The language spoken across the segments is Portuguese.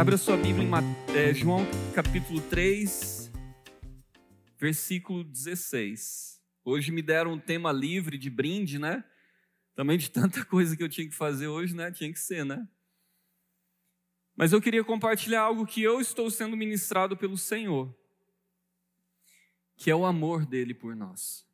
Abra sua Bíblia em é, João capítulo 3, versículo 16. Hoje me deram um tema livre de brinde, né? Também de tanta coisa que eu tinha que fazer hoje, né? Tinha que ser, né? Mas eu queria compartilhar algo que eu estou sendo ministrado pelo Senhor, que é o amor dele por nós.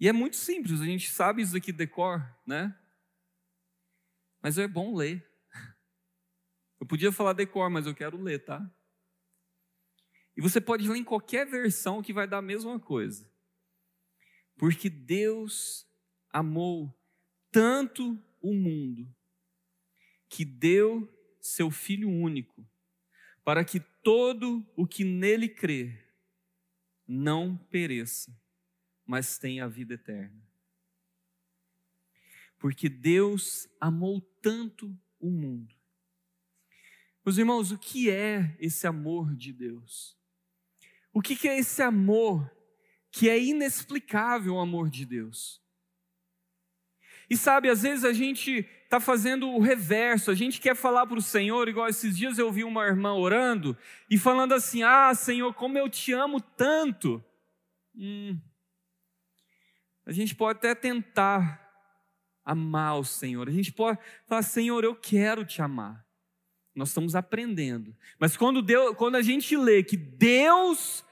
E é muito simples, a gente sabe isso aqui decor, né? Mas é bom ler. Eu podia falar decor, mas eu quero ler, tá? E você pode ler em qualquer versão que vai dar a mesma coisa. Porque Deus amou tanto o mundo que deu seu Filho único, para que todo o que nele crer não pereça, mas tenha a vida eterna. Porque Deus amou tanto o mundo meus irmãos, o que é esse amor de Deus? O que é esse amor que é inexplicável o amor de Deus? E sabe, às vezes a gente está fazendo o reverso, a gente quer falar para o Senhor, igual esses dias eu vi uma irmã orando e falando assim: Ah, Senhor, como eu te amo tanto. Hum, a gente pode até tentar amar o Senhor, a gente pode falar: Senhor, eu quero te amar. Nós estamos aprendendo. Mas quando, Deus, quando a gente lê que Deus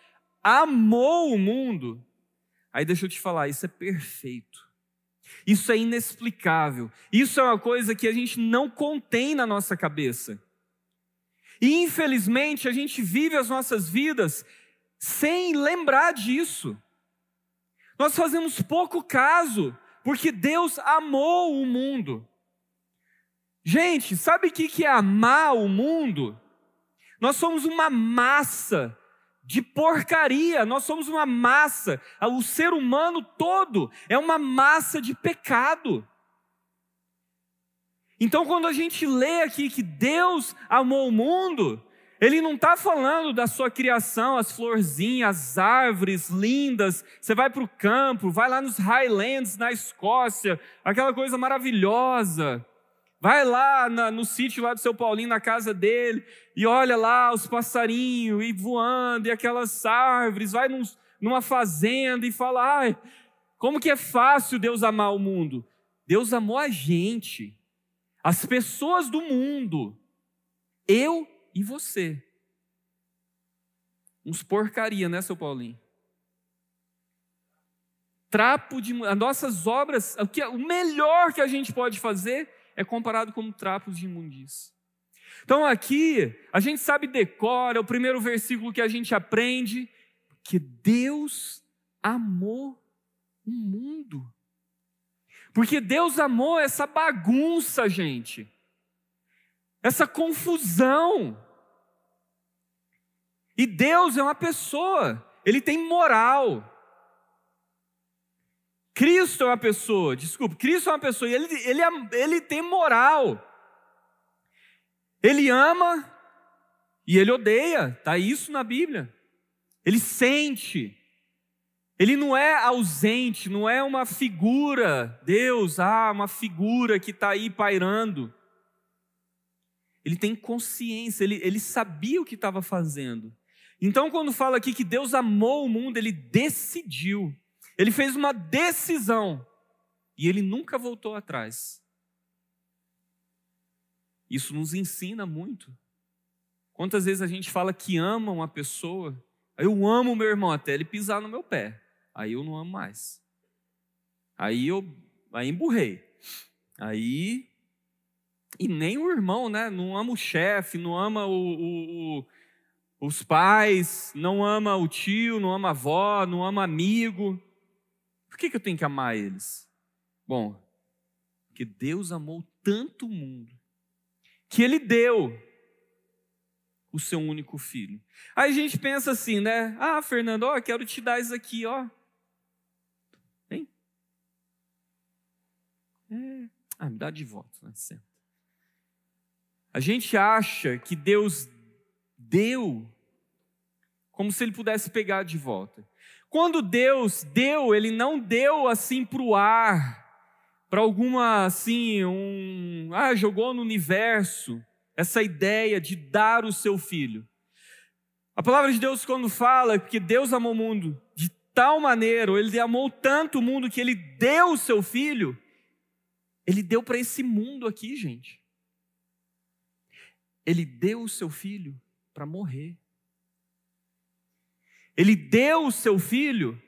amou o mundo, aí deixa eu te falar, isso é perfeito. Isso é inexplicável. Isso é uma coisa que a gente não contém na nossa cabeça. E infelizmente a gente vive as nossas vidas sem lembrar disso. Nós fazemos pouco caso, porque Deus amou o mundo. Gente, sabe o que é amar o mundo? Nós somos uma massa de porcaria, nós somos uma massa, o ser humano todo é uma massa de pecado. Então, quando a gente lê aqui que Deus amou o mundo, Ele não está falando da sua criação, as florzinhas, as árvores lindas. Você vai para o campo, vai lá nos Highlands, na Escócia, aquela coisa maravilhosa. Vai lá na, no sítio lá do seu Paulinho, na casa dele, e olha lá os passarinhos e voando, e aquelas árvores. Vai num, numa fazenda e fala: ai, como que é fácil Deus amar o mundo? Deus amou a gente, as pessoas do mundo, eu e você. Uns porcaria, né, seu Paulinho? Trapo de. As nossas obras, o, que, o melhor que a gente pode fazer é comparado como trapos de imundícia. Então aqui, a gente sabe decora, é o primeiro versículo que a gente aprende, que Deus amou o mundo. Porque Deus amou essa bagunça, gente. Essa confusão. E Deus é uma pessoa, ele tem moral. Cristo é uma pessoa, desculpe, Cristo é uma pessoa e ele, ele, ele tem moral. Ele ama e ele odeia, está isso na Bíblia. Ele sente, ele não é ausente, não é uma figura, Deus, ah, uma figura que está aí pairando. Ele tem consciência, ele, ele sabia o que estava fazendo. Então, quando fala aqui que Deus amou o mundo, ele decidiu. Ele fez uma decisão e ele nunca voltou atrás. Isso nos ensina muito. Quantas vezes a gente fala que ama uma pessoa, eu amo meu irmão até ele pisar no meu pé, aí eu não amo mais. Aí eu aí emburrei. Aí e nem o irmão, né? Não ama o chefe, não ama o, o, o, os pais, não ama o tio, não ama a avó, não ama amigo. Por que, que eu tenho que amar eles? Bom, porque Deus amou tanto o mundo que Ele deu o seu único filho. Aí a gente pensa assim, né? Ah, Fernando, ó, quero te dar isso aqui, ó. Hein? É. Ah, me dá de volta, né? Senta. A gente acha que Deus deu como se ele pudesse pegar de volta. Quando Deus deu, Ele não deu assim para o ar, para alguma assim, um, ah, jogou no universo. essa ideia de dar o seu filho. A palavra de Deus, quando fala que Deus amou o mundo de tal maneira, ou ele amou tanto o mundo que ele deu o seu filho, ele deu para esse mundo aqui, gente. Ele deu o seu filho para morrer. Ele deu o seu filho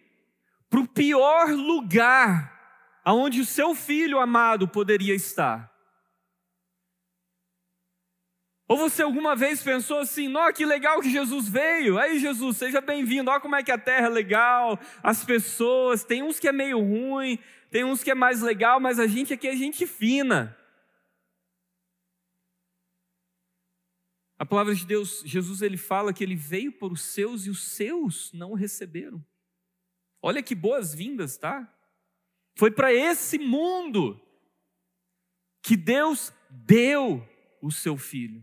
para o pior lugar aonde o seu filho amado poderia estar. Ou você alguma vez pensou assim, nossa, que legal que Jesus veio. Aí, Jesus, seja bem-vindo. Olha como é que a terra é legal, as pessoas. Tem uns que é meio ruim, tem uns que é mais legal, mas a gente aqui é gente fina. A palavra de Deus, Jesus, ele fala que ele veio por os seus e os seus não o receberam. Olha que boas-vindas, tá? Foi para esse mundo que Deus deu o seu filho.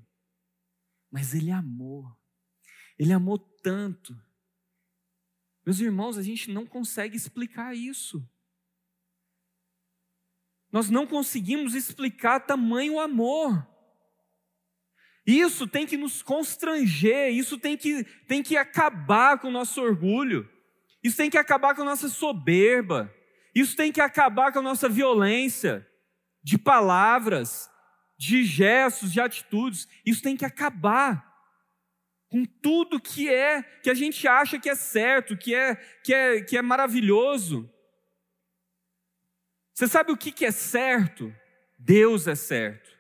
Mas ele amou. Ele amou tanto. Meus irmãos, a gente não consegue explicar isso. Nós não conseguimos explicar tamanho amor. Isso tem que nos constranger, isso tem que, tem que acabar com o nosso orgulho, isso tem que acabar com a nossa soberba, isso tem que acabar com a nossa violência de palavras, de gestos, de atitudes. Isso tem que acabar com tudo que é que a gente acha que é certo, que é que é que é maravilhoso. Você sabe o que que é certo? Deus é certo.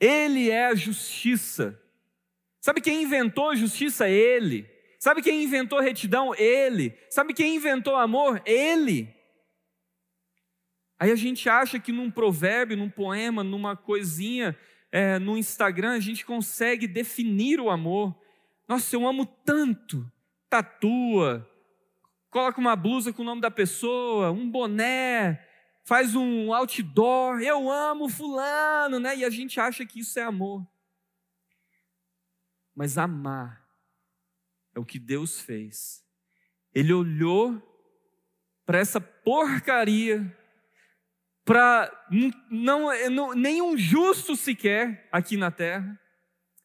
Ele é a justiça. Sabe quem inventou a justiça? Ele. Sabe quem inventou retidão? Ele. Sabe quem inventou amor? Ele. Aí a gente acha que num provérbio, num poema, numa coisinha, é, no Instagram, a gente consegue definir o amor. Nossa, eu amo tanto. Tatua, coloca uma blusa com o nome da pessoa, um boné, faz um outdoor. Eu amo Fulano, né? E a gente acha que isso é amor. Mas amar é o que Deus fez. Ele olhou para essa porcaria para não, não, nenhum justo sequer aqui na terra,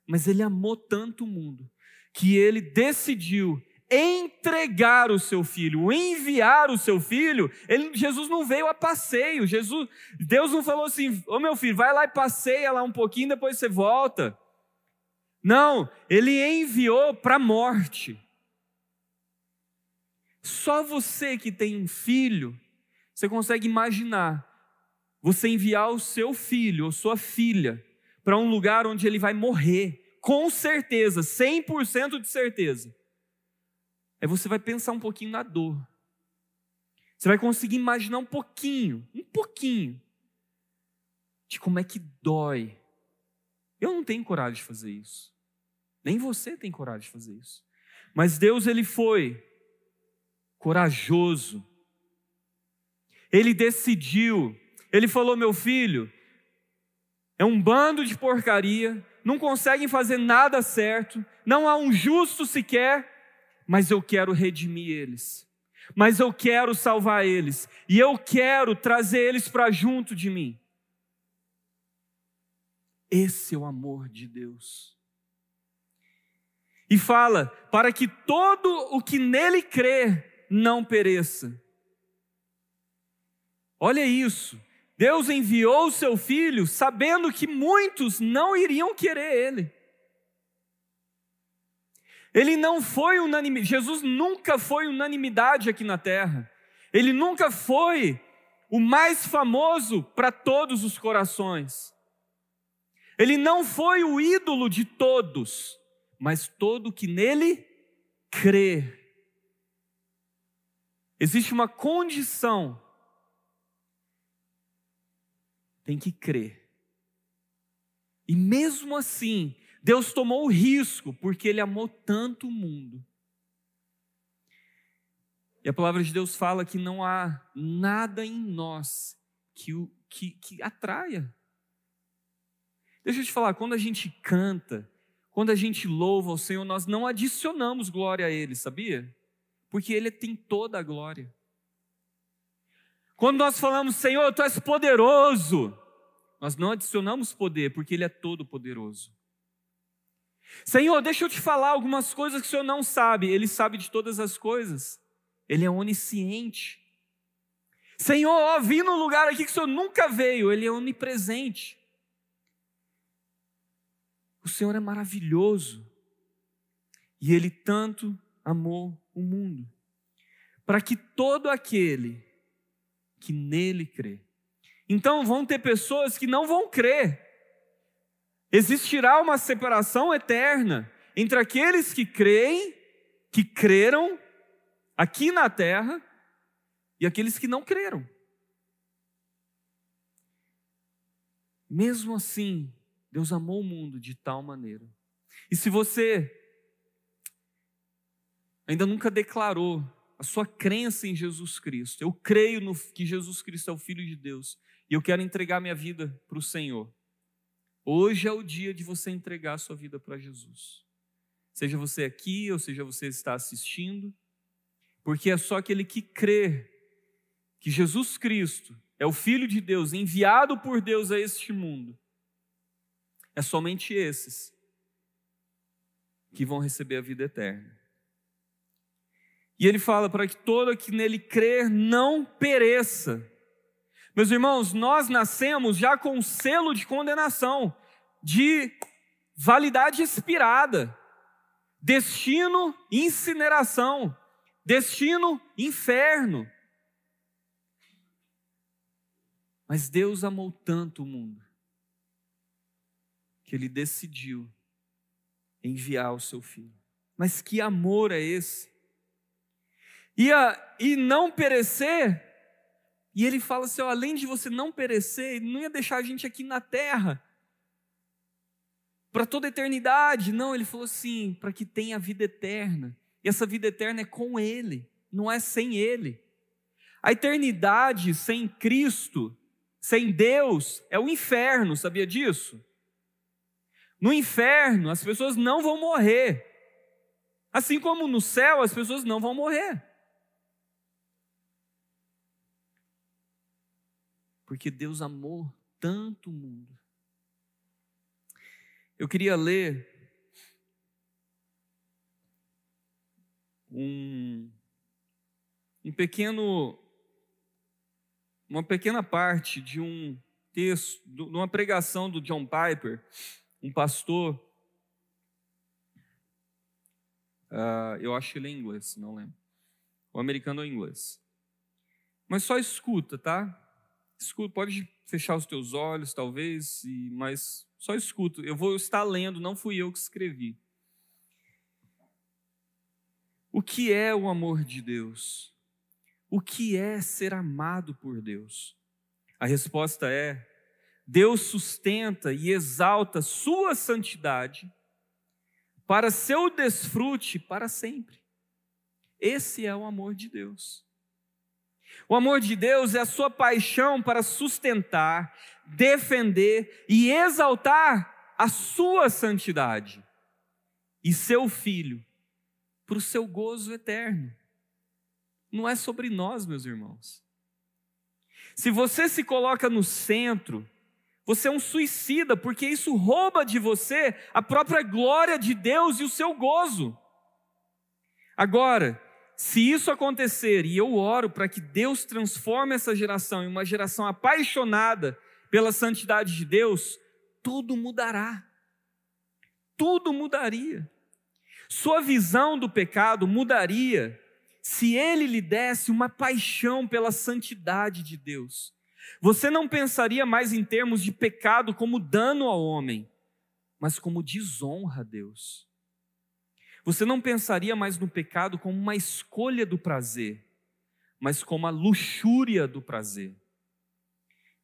mas ele amou tanto o mundo que ele decidiu entregar o seu filho, enviar o seu filho. Ele, Jesus não veio a passeio. Jesus, Deus não falou assim: "Ô oh, meu filho, vai lá e passeia lá um pouquinho, depois você volta". Não, ele enviou para a morte. Só você que tem um filho, você consegue imaginar você enviar o seu filho ou sua filha para um lugar onde ele vai morrer, com certeza, 100% de certeza. Aí você vai pensar um pouquinho na dor. Você vai conseguir imaginar um pouquinho, um pouquinho, de como é que dói. Eu não tenho coragem de fazer isso. Nem você tem coragem de fazer isso. Mas Deus, ele foi corajoso. Ele decidiu ele falou: Meu filho, é um bando de porcaria, não conseguem fazer nada certo, não há um justo sequer, mas eu quero redimir eles, mas eu quero salvar eles, e eu quero trazer eles para junto de mim. Esse é o amor de Deus. E fala: para que todo o que nele crê não pereça. Olha isso. Deus enviou o seu filho sabendo que muitos não iriam querer ele. Ele não foi unanimidade, Jesus nunca foi unanimidade aqui na terra. Ele nunca foi o mais famoso para todos os corações. Ele não foi o ídolo de todos, mas todo que nele crê. Existe uma condição tem que crer. E mesmo assim, Deus tomou o risco, porque Ele amou tanto o mundo. E a palavra de Deus fala que não há nada em nós que, o, que, que atraia. Deixa eu te falar, quando a gente canta, quando a gente louva ao Senhor, nós não adicionamos glória a Ele, sabia? Porque Ele tem toda a glória. Quando nós falamos, Senhor, tu és poderoso, nós não adicionamos poder, porque Ele é todo poderoso. Senhor, deixa eu te falar algumas coisas que o Senhor não sabe. Ele sabe de todas as coisas. Ele é onisciente. Senhor, ó, vim num lugar aqui que o Senhor nunca veio. Ele é onipresente. O Senhor é maravilhoso. E Ele tanto amou o mundo, para que todo aquele que nele crê. Então vão ter pessoas que não vão crer. Existirá uma separação eterna entre aqueles que creem, que creram aqui na terra, e aqueles que não creram. Mesmo assim, Deus amou o mundo de tal maneira. E se você ainda nunca declarou a sua crença em Jesus Cristo, eu creio no, que Jesus Cristo é o Filho de Deus e eu quero entregar minha vida para o Senhor. Hoje é o dia de você entregar a sua vida para Jesus. Seja você aqui ou seja você está assistindo, porque é só aquele que crê que Jesus Cristo é o Filho de Deus, enviado por Deus a este mundo, é somente esses que vão receber a vida eterna. E ele fala para que todo que nele crer não pereça. Meus irmãos, nós nascemos já com um selo de condenação, de validade expirada, destino incineração, destino inferno. Mas Deus amou tanto o mundo que ele decidiu enviar o seu filho. Mas que amor é esse? e, a, e não perecer. E ele fala assim: além de você não perecer, ele não ia deixar a gente aqui na terra para toda a eternidade. Não, ele falou assim: para que tenha vida eterna. E essa vida eterna é com Ele, não é sem Ele. A eternidade sem Cristo, sem Deus, é o inferno, sabia disso? No inferno, as pessoas não vão morrer. Assim como no céu, as pessoas não vão morrer. Porque Deus amou tanto o mundo. Eu queria ler um, um pequeno, uma pequena parte de um texto, de uma pregação do John Piper, um pastor. Uh, eu acho ele é inglês, não lembro. O americano é inglês. Mas só escuta, tá? Escuta, pode fechar os teus olhos, talvez, e, mas só escuta. Eu vou estar lendo, não fui eu que escrevi. O que é o amor de Deus? O que é ser amado por Deus? A resposta é: Deus sustenta e exalta sua santidade para seu desfrute para sempre. Esse é o amor de Deus. O amor de Deus é a sua paixão para sustentar, defender e exaltar a sua santidade e seu filho para o seu gozo eterno. Não é sobre nós, meus irmãos. Se você se coloca no centro, você é um suicida, porque isso rouba de você a própria glória de Deus e o seu gozo. Agora, se isso acontecer, e eu oro para que Deus transforme essa geração em uma geração apaixonada pela santidade de Deus, tudo mudará. Tudo mudaria. Sua visão do pecado mudaria se ele lhe desse uma paixão pela santidade de Deus. Você não pensaria mais em termos de pecado como dano ao homem, mas como desonra a Deus. Você não pensaria mais no pecado como uma escolha do prazer, mas como a luxúria do prazer.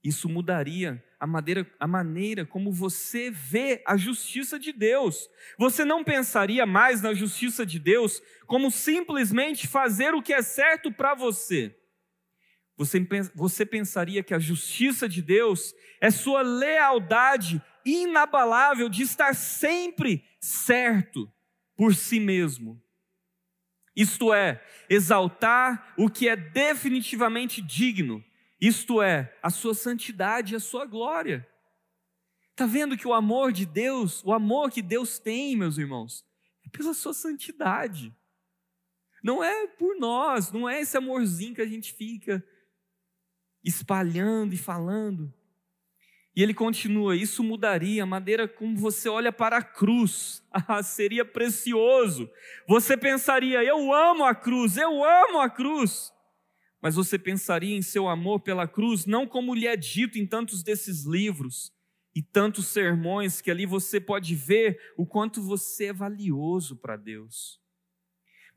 Isso mudaria a maneira, a maneira como você vê a justiça de Deus. Você não pensaria mais na justiça de Deus como simplesmente fazer o que é certo para você. Você, você pensaria que a justiça de Deus é sua lealdade inabalável de estar sempre certo, por si mesmo. Isto é, exaltar o que é definitivamente digno, isto é, a sua santidade e a sua glória. Está vendo que o amor de Deus, o amor que Deus tem, meus irmãos, é pela sua santidade. Não é por nós, não é esse amorzinho que a gente fica espalhando e falando. E ele continua: Isso mudaria a maneira como você olha para a cruz. Ah, seria precioso. Você pensaria: Eu amo a cruz, eu amo a cruz. Mas você pensaria em seu amor pela cruz, não como lhe é dito em tantos desses livros e tantos sermões, que ali você pode ver o quanto você é valioso para Deus.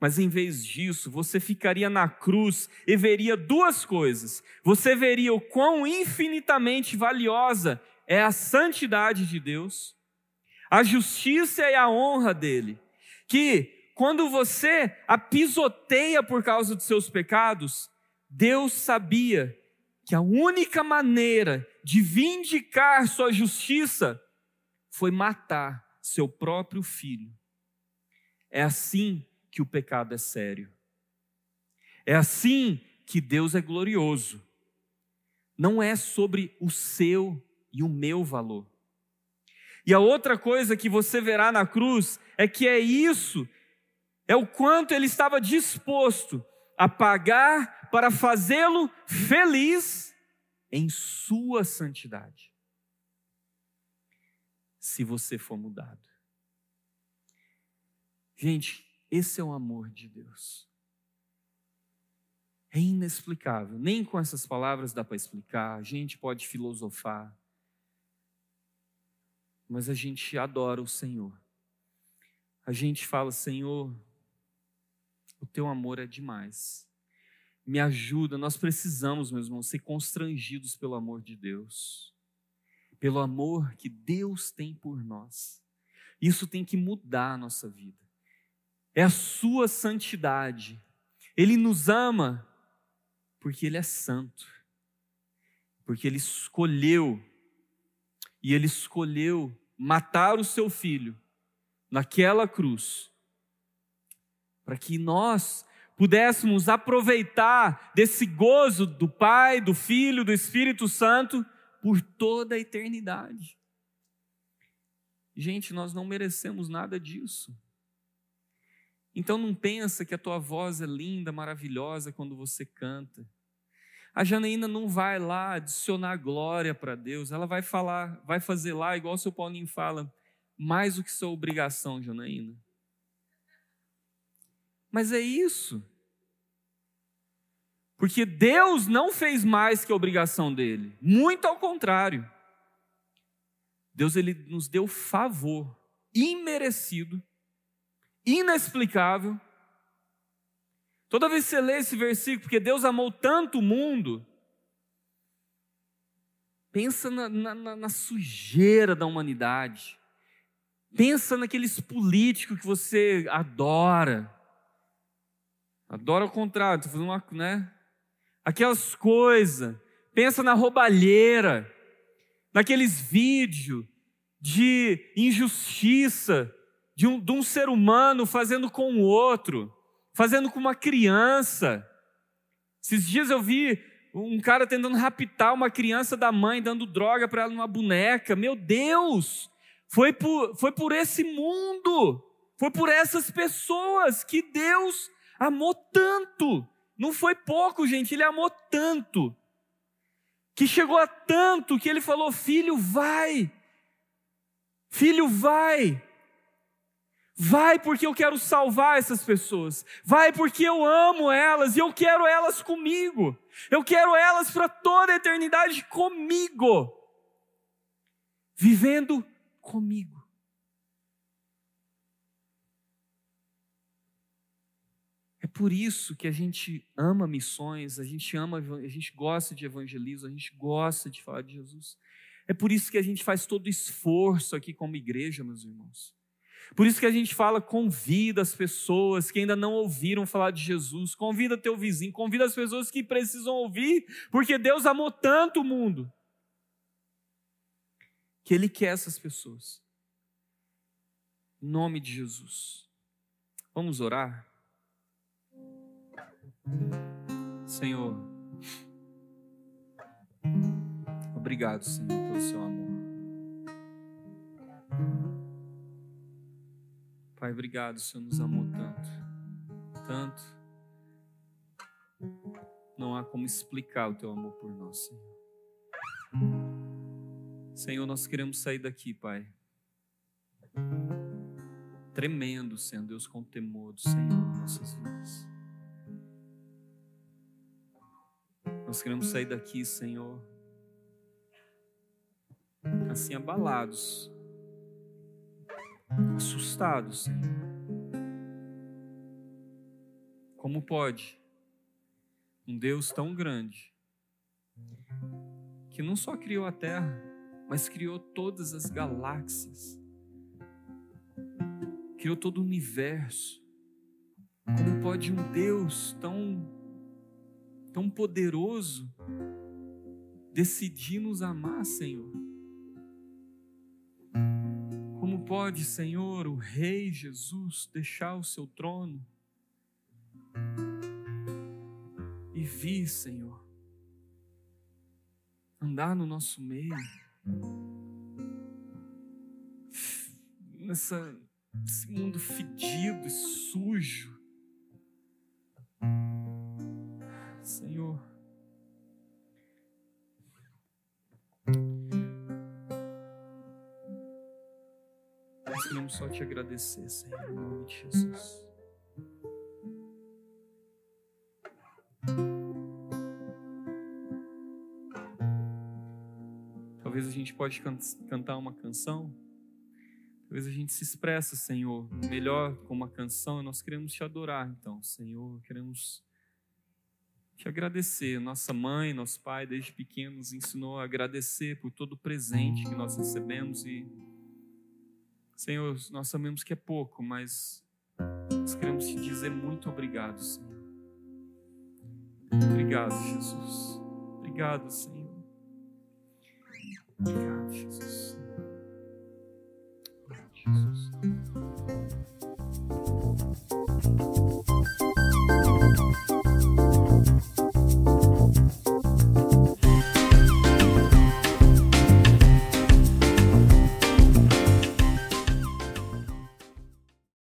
Mas em vez disso, você ficaria na cruz e veria duas coisas. Você veria o quão infinitamente valiosa é a santidade de Deus, a justiça e a honra dele. Que quando você a pisoteia por causa dos seus pecados, Deus sabia que a única maneira de vindicar sua justiça foi matar seu próprio filho. É assim que o pecado é sério. É assim que Deus é glorioso. Não é sobre o seu e o meu valor. E a outra coisa que você verá na cruz é que é isso, é o quanto ele estava disposto a pagar para fazê-lo feliz em sua santidade. Se você for mudado. Gente, esse é o amor de Deus. É inexplicável. Nem com essas palavras dá para explicar. A gente pode filosofar. Mas a gente adora o Senhor. A gente fala, Senhor, o teu amor é demais. Me ajuda. Nós precisamos, meus irmãos, ser constrangidos pelo amor de Deus. Pelo amor que Deus tem por nós. Isso tem que mudar a nossa vida é a sua santidade. Ele nos ama porque ele é santo. Porque ele escolheu e ele escolheu matar o seu filho naquela cruz para que nós pudéssemos aproveitar desse gozo do Pai, do Filho, do Espírito Santo por toda a eternidade. Gente, nós não merecemos nada disso. Então não pensa que a tua voz é linda, maravilhosa quando você canta. A Janaína não vai lá adicionar glória para Deus, ela vai falar, vai fazer lá igual o seu Paulinho fala, mais do que sua obrigação, Janaína. Mas é isso. Porque Deus não fez mais que a obrigação dele, muito ao contrário. Deus ele nos deu favor imerecido inexplicável. Toda vez que você lê esse versículo, porque Deus amou tanto o mundo, pensa na, na, na sujeira da humanidade, pensa naqueles políticos que você adora, adora o contrário, estou fazendo uma, né? Aquelas coisas, pensa na roubalheira, naqueles vídeos de injustiça, de um, de um ser humano fazendo com o outro, fazendo com uma criança. Esses dias eu vi um cara tentando raptar uma criança da mãe, dando droga para ela numa boneca. Meu Deus! Foi por, foi por esse mundo, foi por essas pessoas que Deus amou tanto. Não foi pouco, gente, ele amou tanto. Que chegou a tanto que ele falou: Filho, vai. Filho, vai. Vai porque eu quero salvar essas pessoas. Vai porque eu amo elas e eu quero elas comigo. Eu quero elas para toda a eternidade comigo. Vivendo comigo. É por isso que a gente ama missões, a gente ama, a gente gosta de evangelismo, a gente gosta de falar de Jesus. É por isso que a gente faz todo esforço aqui como igreja, meus irmãos. Por isso que a gente fala, convida as pessoas que ainda não ouviram falar de Jesus, convida teu vizinho, convida as pessoas que precisam ouvir, porque Deus amou tanto o mundo que Ele quer essas pessoas. Em nome de Jesus. Vamos orar? Senhor, obrigado, Senhor, pelo seu amor. Pai, obrigado, o Senhor nos amou tanto, tanto. Não há como explicar o teu amor por nós, Senhor. Senhor, nós queremos sair daqui, Pai, tremendo, Senhor Deus, com o temor do Senhor em nossas vidas. Nós queremos sair daqui, Senhor, assim abalados, assustados, Senhor. Como pode um Deus tão grande, que não só criou a terra, mas criou todas as galáxias, criou todo o universo. Como pode um Deus tão, tão poderoso decidir nos amar, Senhor? Como pode, Senhor, o Rei Jesus deixar o seu trono e vir, Senhor, andar no nosso meio, nessa, nesse mundo fedido e sujo. Senhor, te agradecer, Senhor, em nome de Jesus. Talvez a gente pode can cantar uma canção. Talvez a gente se expressa, Senhor, melhor com uma canção. Nós queremos te adorar, então, Senhor. Queremos te agradecer. Nossa mãe, nosso pai, desde pequeno, nos ensinou a agradecer por todo o presente que nós recebemos e Senhor, nós sabemos que é pouco, mas nós queremos te dizer muito obrigado, Senhor. Obrigado, Jesus. Obrigado, Senhor. Obrigado, Jesus. Obrigado, Jesus.